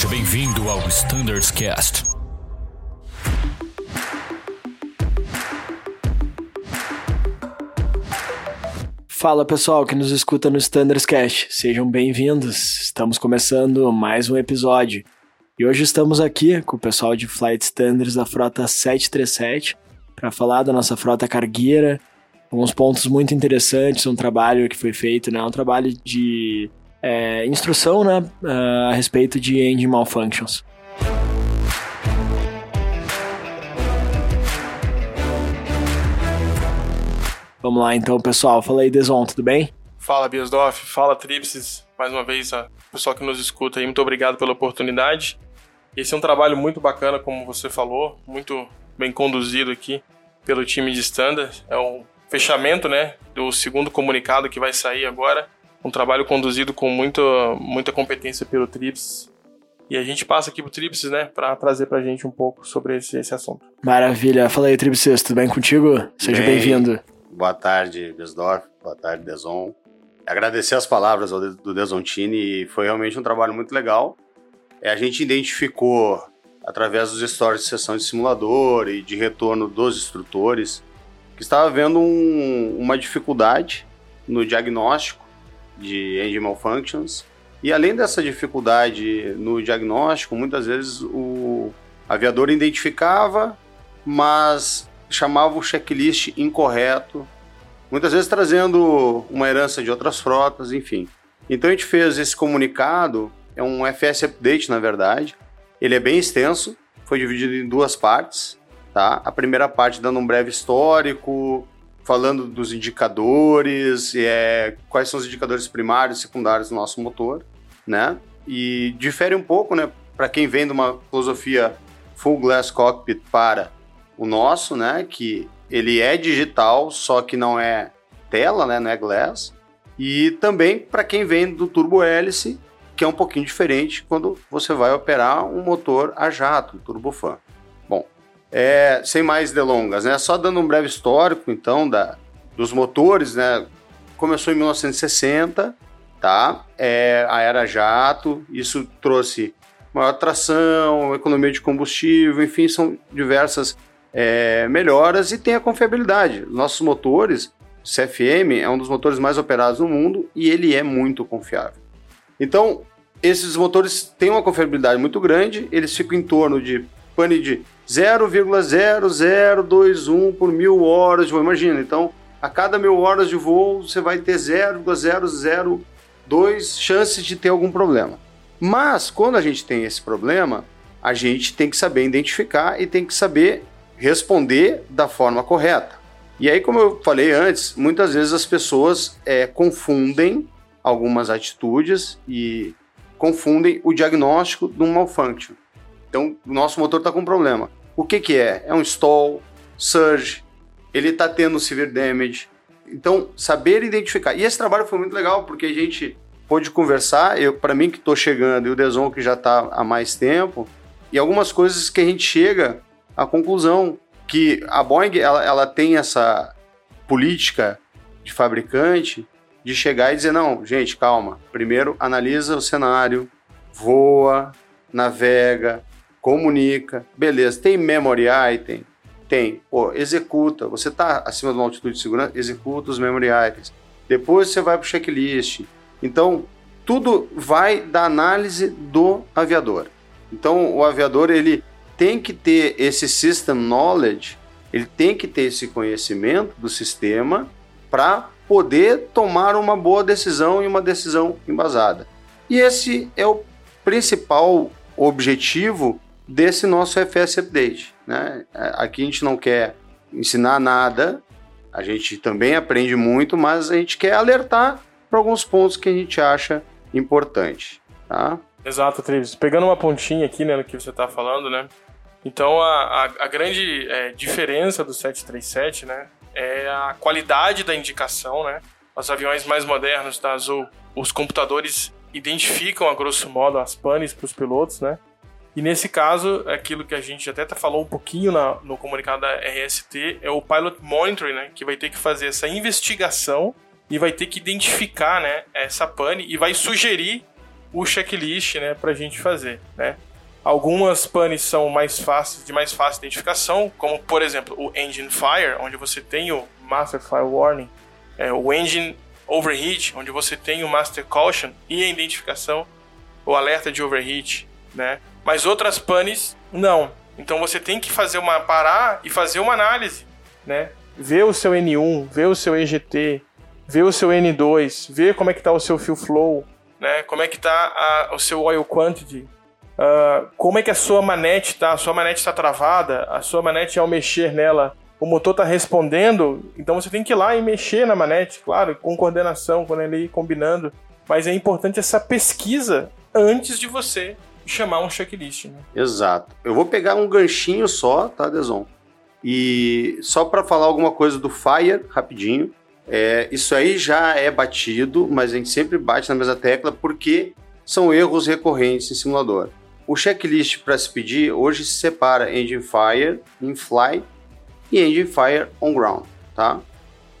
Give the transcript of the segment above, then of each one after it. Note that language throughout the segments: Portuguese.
Seja bem-vindo ao Standards Cast. Fala pessoal que nos escuta no Standards Cast, sejam bem-vindos. Estamos começando mais um episódio. E hoje estamos aqui com o pessoal de Flight Standards da frota 737 para falar da nossa frota cargueira, alguns pontos muito interessantes, um trabalho que foi feito, né, um trabalho de é, instrução né, a respeito de engine malfunctions. Vamos lá então, pessoal. Fala aí, Deson, tudo bem? Fala, Biasdorf. Fala, Tripsis. Mais uma vez, a pessoal que nos escuta aí, muito obrigado pela oportunidade. Esse é um trabalho muito bacana, como você falou, muito bem conduzido aqui pelo time de Standard. É um fechamento, né, do segundo comunicado que vai sair agora. Um trabalho conduzido com muita, muita competência pelo Trips. E a gente passa aqui pro Trips, né, para trazer pra gente um pouco sobre esse, esse assunto. Maravilha. Fala aí, Trips, tudo bem contigo? Seja bem-vindo. Bem Boa tarde, Besdorf. Boa tarde, Deson. Agradecer as palavras do Desontini. Foi realmente um trabalho muito legal. É, a gente identificou, através dos stories de sessão de simulador e de retorno dos instrutores, que estava havendo um, uma dificuldade no diagnóstico de engine malfunctions. E além dessa dificuldade no diagnóstico, muitas vezes o aviador identificava, mas chamava o checklist incorreto, muitas vezes trazendo uma herança de outras frotas, enfim. Então a gente fez esse comunicado, é um FS Update na verdade, ele é bem extenso, foi dividido em duas partes, tá? A primeira parte dando um breve histórico, falando dos indicadores, é, quais são os indicadores primários e secundários do nosso motor, né? E difere um pouco, né? Para quem vem de uma filosofia full glass cockpit para o nosso, né? Que ele é digital, só que não é tela, né? Não é glass. E também para quem vem do turbo hélice, que é um pouquinho diferente quando você vai operar um motor a jato, um turbofan. É, sem mais delongas, né? Só dando um breve histórico, então, da, dos motores, né? Começou em 1960, tá? É, a era jato, isso trouxe maior tração, economia de combustível, enfim, são diversas é, melhoras e tem a confiabilidade. Nossos motores, CFM é um dos motores mais operados no mundo e ele é muito confiável. Então, esses motores têm uma confiabilidade muito grande, eles ficam em torno de pane de 0,0021 por mil horas de voo. Imagina, então, a cada mil horas de voo você vai ter 0,002 chances de ter algum problema. Mas, quando a gente tem esse problema, a gente tem que saber identificar e tem que saber responder da forma correta. E aí, como eu falei antes, muitas vezes as pessoas é, confundem algumas atitudes e confundem o diagnóstico de um malfunction. Então, o nosso motor está com problema. O que, que é? É um stall, surge, ele está tendo severe damage. Então, saber identificar. E esse trabalho foi muito legal porque a gente pôde conversar, eu para mim que estou chegando e o Deson que já está há mais tempo, e algumas coisas que a gente chega a conclusão que a Boeing ela, ela tem essa política de fabricante de chegar e dizer não, gente, calma. Primeiro analisa o cenário, voa, navega, comunica, beleza. Tem memory item, tem. Pô, executa. Você está acima de uma altitude de segurança, executa os memory items. Depois você vai para o checklist. Então tudo vai da análise do aviador. Então o aviador ele tem que ter esse system knowledge, ele tem que ter esse conhecimento do sistema para poder tomar uma boa decisão e uma decisão embasada. E esse é o principal objetivo desse nosso FS Update. Né? Aqui a gente não quer ensinar nada, a gente também aprende muito, mas a gente quer alertar para alguns pontos que a gente acha importante. Tá? Exato, Trives. Pegando uma pontinha aqui né, no que você está falando, né? Então a, a, a grande é, diferença do 737 né, é a qualidade da indicação. Né? Os aviões mais modernos da Azul, os computadores identificam a grosso modo as panes para os pilotos, né? E nesse caso, aquilo que a gente até falou um pouquinho na, no comunicado da RST é o Pilot Monitoring, né? Que vai ter que fazer essa investigação e vai ter que identificar, né? Essa pane e vai sugerir o checklist, né, para a gente fazer, né? Algumas panes são mais fáceis, de mais fácil identificação, como por exemplo o Engine Fire, onde você tem o Master Fire Warning, é, o Engine Overheat, onde você tem o Master Caution e a identificação, o alerta de overheat, né? Mas outras panes não. Então você tem que fazer uma parar e fazer uma análise, né? Ver o seu N1, ver o seu EGT, ver o seu N2, ver como é que está o seu fuel flow, né? Como é que está o seu oil quantity, uh, como é que a sua manete está, a sua manete está travada, a sua manete ao mexer nela, o motor está respondendo, então você tem que ir lá e mexer na manete, claro, com coordenação, quando ele ir combinando. Mas é importante essa pesquisa antes de você chamar um checklist. Né? Exato. Eu vou pegar um ganchinho só, tá, Deson? E só para falar alguma coisa do Fire, rapidinho. É, isso aí já é batido, mas a gente sempre bate na mesma tecla porque são erros recorrentes em simulador. O checklist para se pedir hoje se separa Engine Fire, In Flight e Engine Fire On Ground, tá?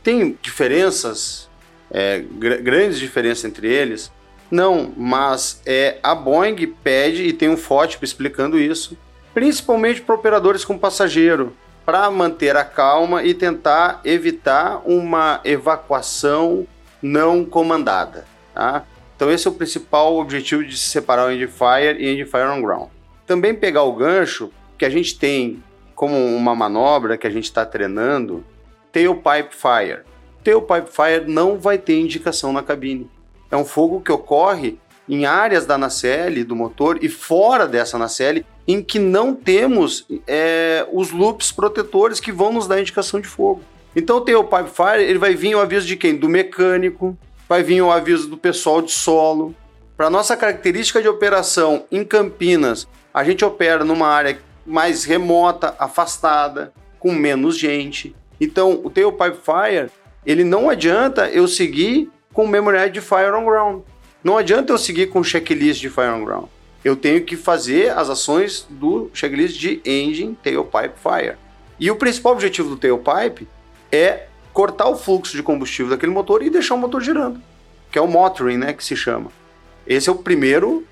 Tem diferenças, é, gr grandes diferenças entre eles, não, mas é, a Boeing pede, e tem um fótipo explicando isso, principalmente para operadores com passageiro, para manter a calma e tentar evitar uma evacuação não comandada. Tá? Então esse é o principal objetivo de se separar o Endfire e Endfire on Ground. Também pegar o gancho que a gente tem como uma manobra que a gente está treinando, Tailpipe Fire. Tailpipe Fire não vai ter indicação na cabine. É um fogo que ocorre em áreas da nacelle do motor e fora dessa nacelle em que não temos é, os loops protetores que vão nos dar indicação de fogo. Então tem o pipe fire, ele vai vir o aviso de quem? Do mecânico, vai vir o aviso do pessoal de solo. Para nossa característica de operação em Campinas, a gente opera numa área mais remota, afastada, com menos gente. Então, o tailpipe fire, ele não adianta eu seguir com memory de Fire on Ground. Não adianta eu seguir com checklist de Fire on Ground. Eu tenho que fazer as ações do checklist de Engine, Tailpipe, Fire. E o principal objetivo do Tailpipe é cortar o fluxo de combustível daquele motor e deixar o motor girando, que é o motoring, né, que se chama. Esse é o primeiro,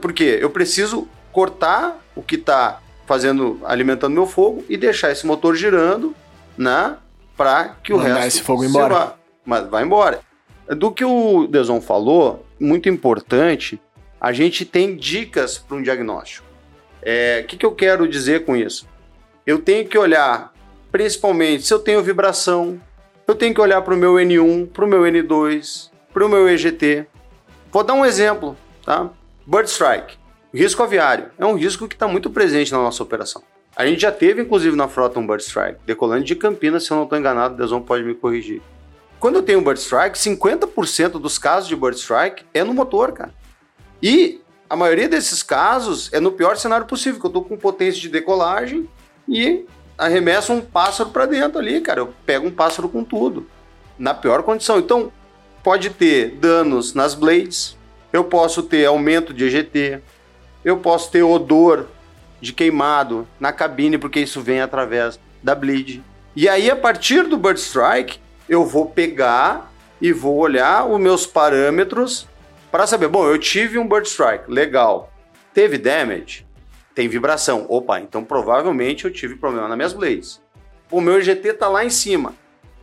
porque eu preciso cortar o que está fazendo, alimentando meu fogo e deixar esse motor girando, né, para que o Mandar resto esse fogo embora. Vá. Mas vai embora. Do que o Deson falou, muito importante, a gente tem dicas para um diagnóstico. O é, que, que eu quero dizer com isso? Eu tenho que olhar, principalmente, se eu tenho vibração, eu tenho que olhar para o meu N1, para o meu N2, para o meu EGT. Vou dar um exemplo, tá? Bird Strike, risco aviário, é um risco que está muito presente na nossa operação. A gente já teve, inclusive, na frota um Bird Strike, decolando de Campinas, se eu não estou enganado, o Deson pode me corrigir. Quando eu tenho um bird strike, 50% dos casos de bird strike é no motor, cara. E a maioria desses casos é no pior cenário possível, que eu tô com potência de decolagem e arremesso um pássaro para dentro ali, cara. Eu pego um pássaro com tudo, na pior condição. Então, pode ter danos nas blades, eu posso ter aumento de EGT, eu posso ter odor de queimado na cabine, porque isso vem através da bleed. E aí, a partir do bird strike, eu vou pegar e vou olhar os meus parâmetros para saber, bom, eu tive um bird strike, legal. Teve damage? Tem vibração. Opa, então provavelmente eu tive problema nas minhas blades. O meu EGT tá lá em cima.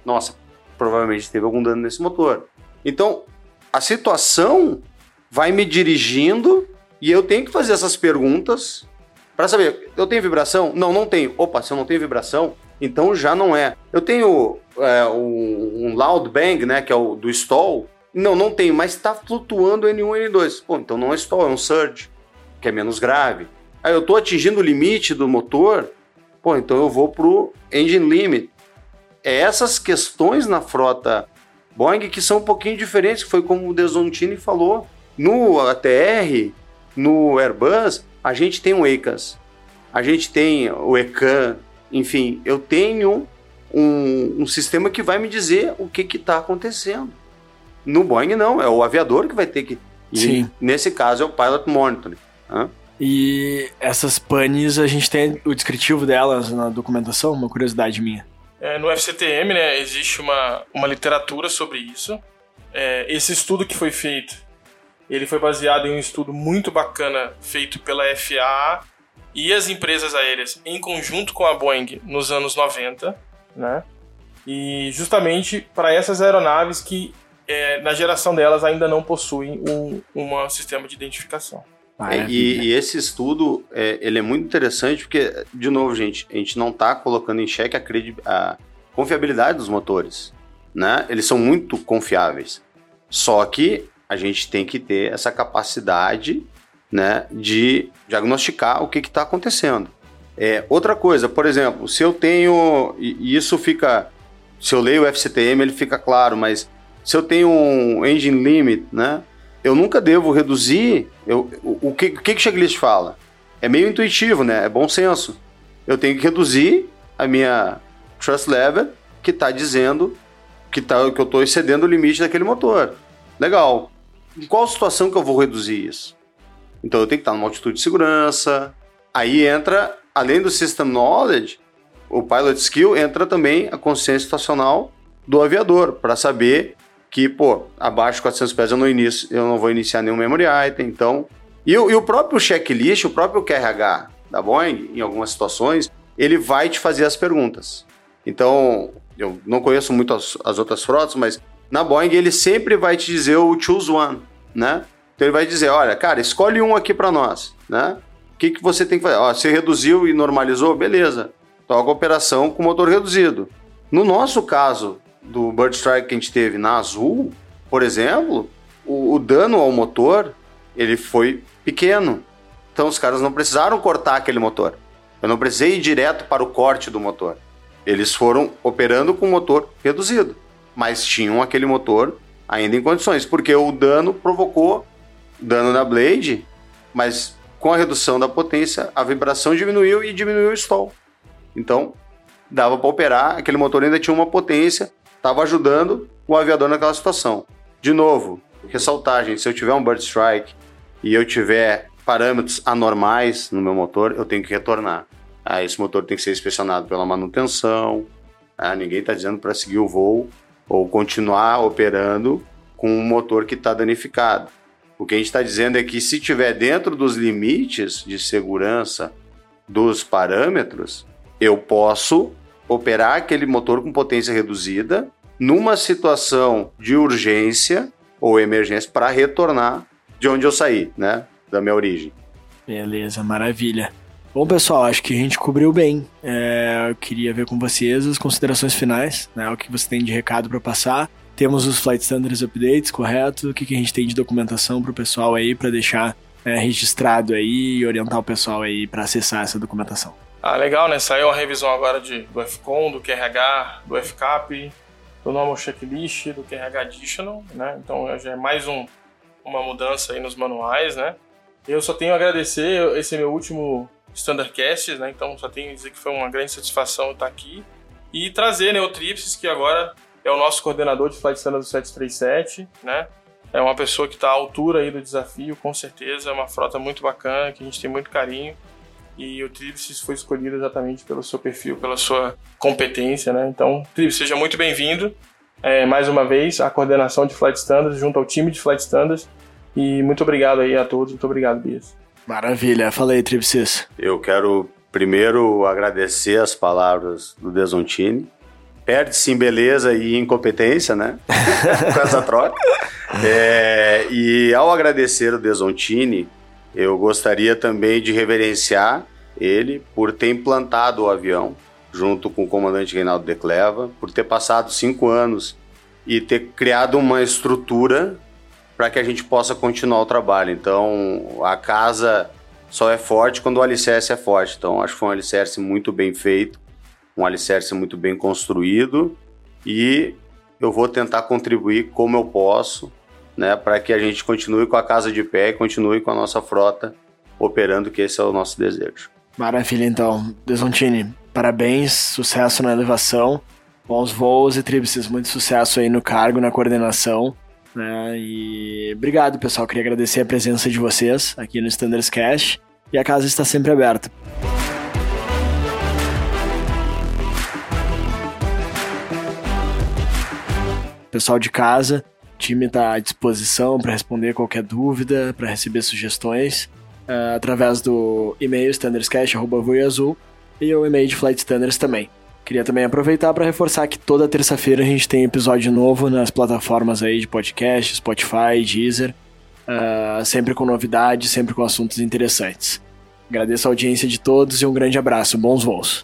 Nossa, provavelmente teve algum dano nesse motor. Então, a situação vai me dirigindo e eu tenho que fazer essas perguntas para saber, eu tenho vibração? Não, não tenho. Opa, se eu não tenho vibração, então já não é. Eu tenho é, um, um loud bang, né, que é o do stall. Não, não tenho, mas está flutuando N1 N2. Pô, então não é stall, é um surge, que é menos grave. Aí eu estou atingindo o limite do motor, pô, então eu vou pro engine limit. É essas questões na frota Boeing que são um pouquinho diferentes, foi como o Desontini falou. No ATR, no Airbus, a gente tem o ECAS, a gente tem o ECAN, enfim, eu tenho um, um sistema que vai me dizer o que está acontecendo. No Boeing, não, é o aviador que vai ter que. Sim. nesse caso, é o Pilot Monitoring. Né? E essas panes, a gente tem o descritivo delas na documentação, uma curiosidade minha. É, no FCTM, né, existe uma, uma literatura sobre isso. É, esse estudo que foi feito Ele foi baseado em um estudo muito bacana feito pela FAA e as empresas aéreas em conjunto com a Boeing nos anos 90, né? E justamente para essas aeronaves que é, na geração delas ainda não possuem um, um sistema de identificação. É, e, e, esse estudo é, ele é muito interessante porque, de novo, gente, a gente não está colocando em xeque a, a confiabilidade dos motores. Né? Eles são muito confiáveis. Só que a gente tem que ter essa capacidade né, de diagnosticar o que está acontecendo. É, outra coisa, por exemplo, se eu tenho. E isso fica. Se eu leio o FCTM, ele fica claro, mas se eu tenho um engine limit, né? eu nunca devo reduzir. Eu, o, o, que, o que o checklist fala? É meio intuitivo, né? É bom senso. Eu tenho que reduzir a minha trust level, que está dizendo que, tá, que eu estou excedendo o limite daquele motor. Legal. Em qual situação que eu vou reduzir isso? Então eu tenho que estar numa altitude de segurança. Aí entra, além do System Knowledge, o Pilot Skill, entra também a consciência situacional do aviador, para saber que, pô, abaixo de 400 pés eu não, inicio, eu não vou iniciar nenhum memory item, então... E, e o próprio checklist, o próprio QRH da Boeing, em algumas situações, ele vai te fazer as perguntas. Então, eu não conheço muito as, as outras frotas, mas na Boeing ele sempre vai te dizer o choose one, né? Então ele vai dizer, olha, cara, escolhe um aqui para nós, né? O que, que você tem que fazer? Ó, você reduziu e normalizou, beleza. Toca a operação com motor reduzido. No nosso caso, do Bird Strike que a gente teve na Azul, por exemplo, o, o dano ao motor ele foi pequeno. Então os caras não precisaram cortar aquele motor. Eu não precisei ir direto para o corte do motor. Eles foram operando com motor reduzido, mas tinham aquele motor ainda em condições, porque o dano provocou dano na blade, mas com a redução da potência, a vibração diminuiu e diminuiu o stall. Então, dava para operar, aquele motor ainda tinha uma potência estava ajudando o aviador naquela situação. De novo, ressaltar, gente, se eu tiver um bird strike e eu tiver parâmetros anormais no meu motor, eu tenho que retornar. Ah, esse motor tem que ser inspecionado pela manutenção. Ah, ninguém está dizendo para seguir o voo ou continuar operando com um motor que está danificado. O que a gente está dizendo é que se tiver dentro dos limites de segurança dos parâmetros, eu posso operar aquele motor com potência reduzida numa situação de urgência ou emergência para retornar de onde eu saí, né? Da minha origem. Beleza, maravilha. Bom, pessoal, acho que a gente cobriu bem. É, eu queria ver com vocês as considerações finais, né? O que você tem de recado para passar. Temos os Flight Standards Updates, correto? O que, que a gente tem de documentação para o pessoal aí, para deixar é, registrado aí e orientar o pessoal aí para acessar essa documentação? Ah, legal, né? Saiu a revisão agora de, do FCON, do QRH, do FCAP, do Normal Checklist, do QRH Additional, né? Então já é mais um, uma mudança aí nos manuais, né? Eu só tenho a agradecer, esse é meu último Standardcast, né? Então só tenho a dizer que foi uma grande satisfação estar aqui e trazer né, o Tripsis, que agora é o nosso coordenador de Flight Standard 737, né? É uma pessoa que está à altura aí do desafio, com certeza, é uma frota muito bacana, que a gente tem muito carinho e o Tribs foi escolhido exatamente pelo seu perfil, pela sua competência, né? Então, Tribs, seja muito bem-vindo. É, mais uma vez, a coordenação de Flight Standards junto ao time de Flight Standards. E muito obrigado aí a todos. Muito obrigado, Bias. Maravilha. Fala aí, Tripsis. Eu quero primeiro agradecer as palavras do Desontini. Perde-se em beleza e incompetência, né? Com essa troca. É, e ao agradecer o Desontini, eu gostaria também de reverenciar ele por ter implantado o avião junto com o comandante Reinaldo Decleva, por ter passado cinco anos e ter criado uma estrutura para que a gente possa continuar o trabalho. Então, a casa só é forte quando o alicerce é forte. Então, acho que foi um alicerce muito bem feito, um alicerce muito bem construído e eu vou tentar contribuir como eu posso né, para que a gente continue com a casa de pé e continue com a nossa frota operando, que esse é o nosso desejo. Maravilha, então. Desontini, parabéns, sucesso na elevação, bons voos e tríplices, muito sucesso aí no cargo, na coordenação. Né? E obrigado, pessoal. Queria agradecer a presença de vocês aqui no Standards Cash e a casa está sempre aberta. Pessoal de casa, time está à disposição para responder qualquer dúvida, para receber sugestões, uh, através do e-mail standardscast.voiazul e o e-mail de Flight Standards também. Queria também aproveitar para reforçar que toda terça-feira a gente tem episódio novo nas plataformas aí de podcast, Spotify, Deezer, uh, sempre com novidades, sempre com assuntos interessantes. Agradeço a audiência de todos e um grande abraço. Bons voos.